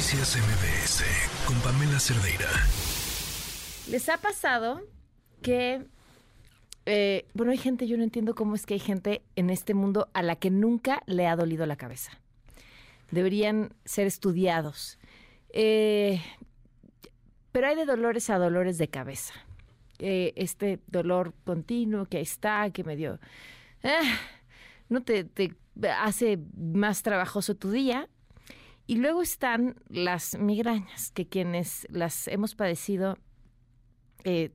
Noticias MBS con Pamela Cerdeira. ¿Les ha pasado que, eh, bueno, hay gente, yo no entiendo cómo es que hay gente en este mundo a la que nunca le ha dolido la cabeza? Deberían ser estudiados. Eh, pero hay de dolores a dolores de cabeza. Eh, este dolor continuo que ahí está, que medio... no te, te hace más trabajoso tu día. Y luego están las migrañas, que quienes las hemos padecido eh,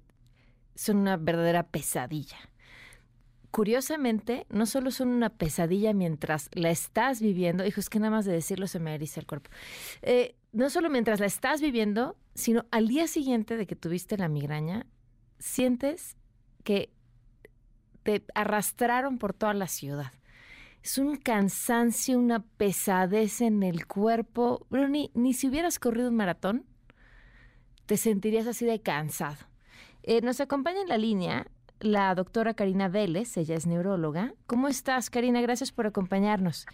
son una verdadera pesadilla. Curiosamente, no solo son una pesadilla mientras la estás viviendo, hijo, es que nada más de decirlo se me eriza el cuerpo. Eh, no solo mientras la estás viviendo, sino al día siguiente de que tuviste la migraña, sientes que te arrastraron por toda la ciudad. Es un cansancio, una pesadez en el cuerpo. Pero ni, ni si hubieras corrido un maratón, te sentirías así de cansado. Eh, nos acompaña en la línea la doctora Karina Vélez, ella es neuróloga. ¿Cómo estás, Karina? Gracias por acompañarnos.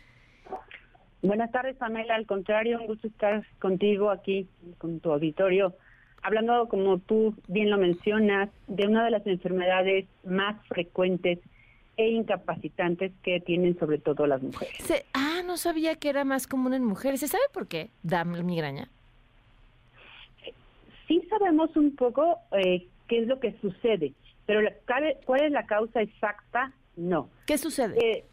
Buenas tardes, Pamela. Al contrario, un gusto estar contigo aquí, con tu auditorio, hablando, como tú bien lo mencionas, de una de las enfermedades más frecuentes e incapacitantes que tienen sobre todo las mujeres. ah, no sabía que era más común en mujeres. ¿Se sabe por qué da migraña? Sí sabemos un poco eh, qué es lo que sucede, pero cuál es la causa exacta, no. ¿Qué sucede? Eh,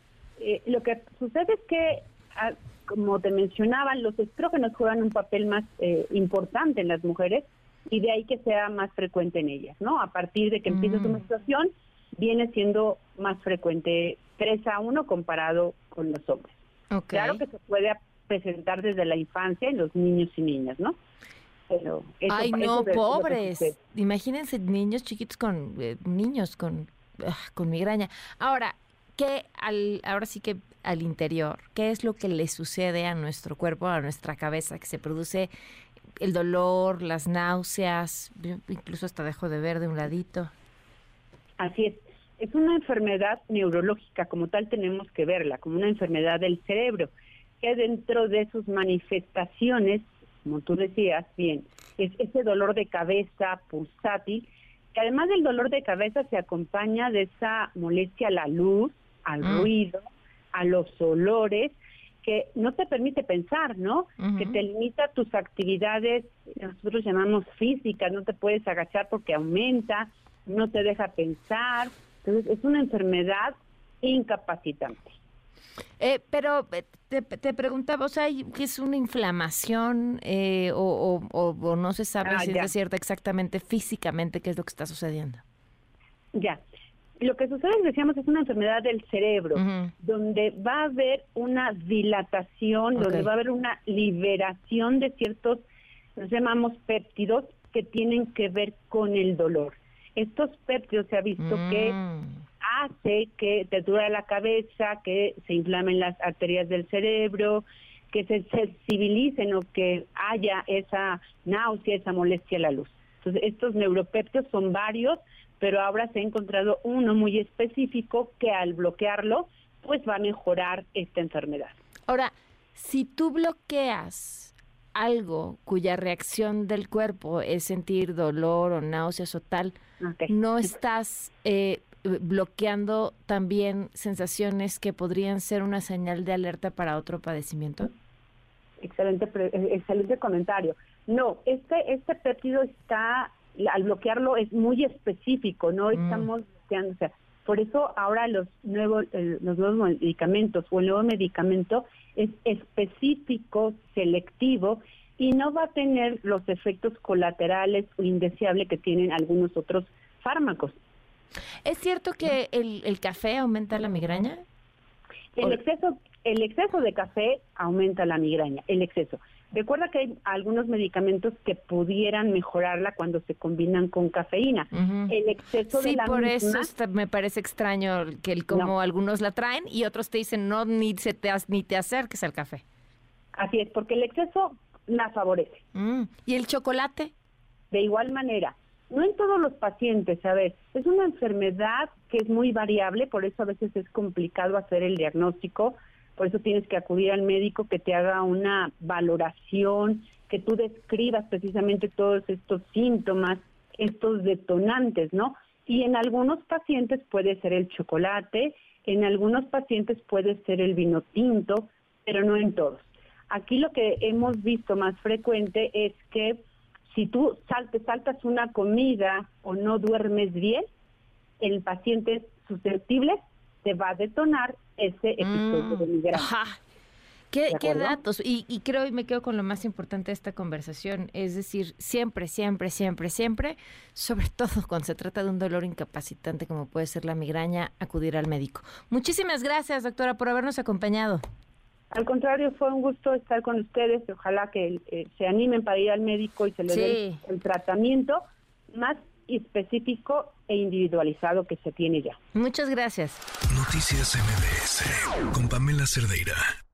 eh, lo que sucede es que, ah, como te mencionaban, los estrógenos juegan un papel más eh, importante en las mujeres y de ahí que sea más frecuente en ellas, ¿no? A partir de que empieza su mm. menstruación, viene siendo más frecuente 3 a 1 comparado con los hombres. Claro que se puede presentar desde la infancia en los niños y niñas, ¿no? Ay, no, pobres. Imagínense niños chiquitos con eh, niños con, ah, con migraña. Ahora, ¿qué al, ahora sí que al interior, qué es lo que le sucede a nuestro cuerpo, a nuestra cabeza, que se produce el dolor, las náuseas, incluso hasta dejo de ver de un ladito? Así es. Es una enfermedad neurológica, como tal tenemos que verla, como una enfermedad del cerebro, que dentro de sus manifestaciones como tú decías bien, es ese dolor de cabeza pulsátil, que además del dolor de cabeza se acompaña de esa molestia a la luz, al mm. ruido, a los olores, que no te permite pensar, ¿no? Que te limita tus actividades, nosotros llamamos físicas, no te puedes agachar porque aumenta, no te deja pensar. Entonces, es una enfermedad incapacitante. Eh, pero eh, te, te, preguntaba, o sea, ¿qué es una inflamación eh, o, o, no se sabe ah, si es cierta exactamente físicamente qué es lo que está sucediendo? Ya. Lo que sucede, decíamos, es una enfermedad del cerebro, donde va a haber una dilatación, donde va a haber una liberación de ciertos, nos llamamos péptidos, que tienen que ver con el dolor. Estos péptidos se ha visto que mm hace que te dure la cabeza, que se inflamen las arterias del cerebro, que se sensibilicen o que haya esa náusea, esa molestia a la luz. Entonces, estos neuropéptidos son varios, pero ahora se ha encontrado uno muy específico que al bloquearlo, pues va a mejorar esta enfermedad. Ahora, si tú bloqueas algo cuya reacción del cuerpo es sentir dolor o náuseas o tal, no estás eh, bloqueando también sensaciones que podrían ser una señal de alerta para otro padecimiento? Excelente, eh, excelente comentario. No, este, este péptido está, al bloquearlo es muy específico, no mm. estamos bloqueando, o sea, por eso ahora los nuevos, los nuevos medicamentos o el nuevo medicamento es específico, selectivo y no va a tener los efectos colaterales o indeseables que tienen algunos otros fármacos. ¿Es cierto que el, café aumenta la migraña? El exceso, el exceso de café aumenta la migraña, el exceso. Recuerda que hay algunos medicamentos que pudieran mejorarla cuando se combinan con cafeína. El exceso de la por eso me parece extraño que el, como algunos la traen y otros te dicen no ni se te ni te acerques al café. Así es, porque el exceso la favorece. Mm, ¿Y el chocolate? De igual manera, no en todos los pacientes, a ver, es una enfermedad que es muy variable, por eso a veces es complicado hacer el diagnóstico, por eso tienes que acudir al médico que te haga una valoración que tú describas precisamente todos estos síntomas, estos detonantes, ¿no? Y en algunos pacientes puede ser el chocolate, en algunos pacientes puede ser el vino tinto, pero no en todos. Aquí lo que hemos visto más frecuente es que si tú saltas una comida o no duermes bien, el paciente susceptible te va a detonar ese episodio de mm, migraña. ¿Qué, datos? Y, y, creo y me quedo con lo más importante de esta conversación, es decir, siempre, siempre, siempre, siempre, sobre todo cuando se trata de un dolor incapacitante como puede ser la migraña, acudir al médico. Muchísimas gracias, doctora, por habernos acompañado. Al contrario, fue un gusto estar con ustedes y ojalá que eh, se animen para ir al médico y se le dé el tratamiento más específico e individualizado que se tiene ya. Muchas gracias. Noticias MBS con Pamela Cerdeira.